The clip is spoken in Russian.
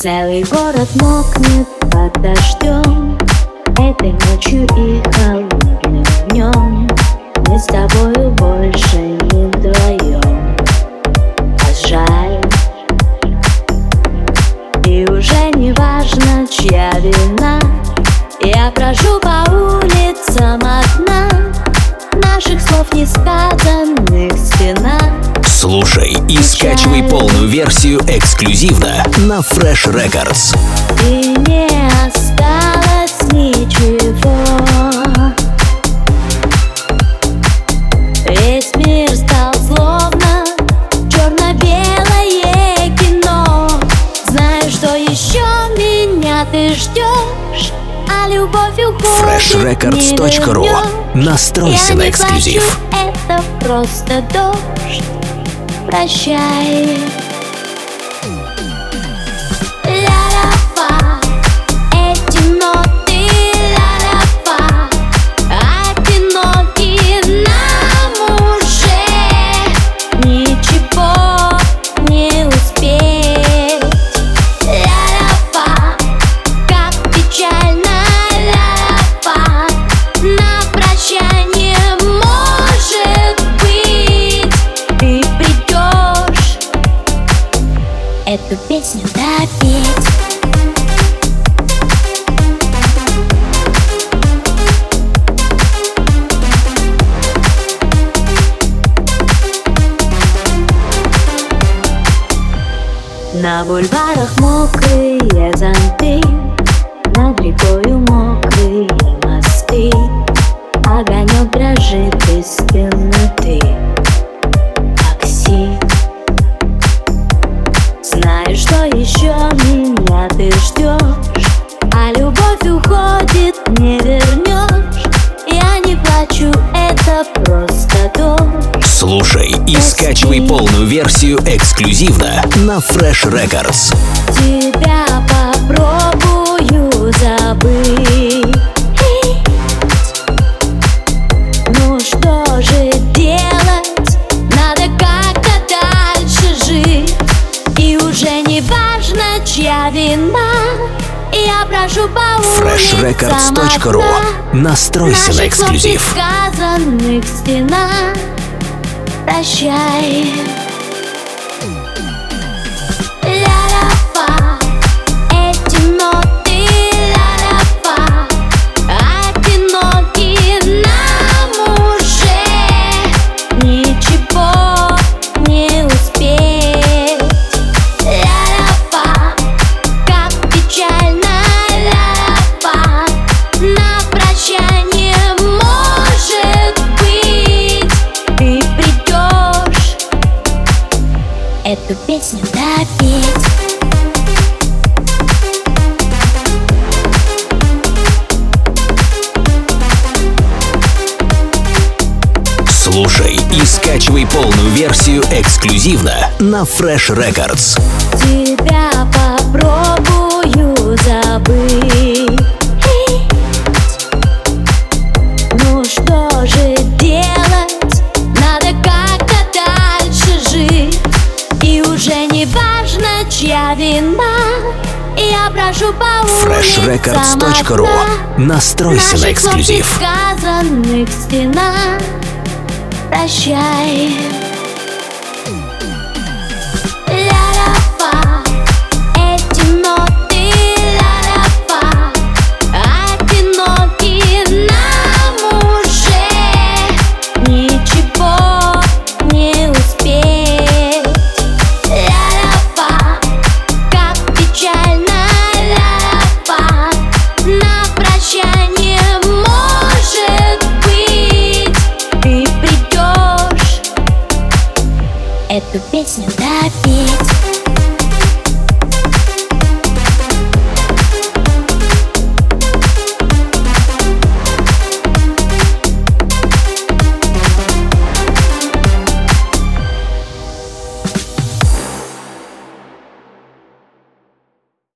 Целый город мокнет под дождем Этой ночью и холодным днем Мы с тобою больше не вдвоем А жаль. И уже не важно, чья вина. Я брожу по улицам одна. Наших слов не сказанных стена Слушай и скачивай полную версию эксклюзивно на Fresh Records. И не осталось ничего Весь мир стал словно черно-белое кино Знаю, что еще меня ты ждешь А любовь уходит FreshRecords.ru. не вернешь. Настройся Я на эксклюзив. это просто дождь Прощай песню допеть. На бульварах мокрые зонты Над рекою мокрые мосты. Огонек дрожит из темноты ты ждешь А любовь уходит, не вернешь Я не плачу, это просто дождь. Слушай и скачивай полную версию эксклюзивно на Fresh Records. Тебя попробую забыть FreshRecords.ru. Настройся на эксклюзив. несказанных стена Прощай Эту песню допеть Слушай и скачивай полную версию эксклюзивно на Fresh Records. Тебя попробую забыть важно, чья вина Я прошу по FreshRecords.ru. Настройся на эксклюзив. несказанных стена Прощай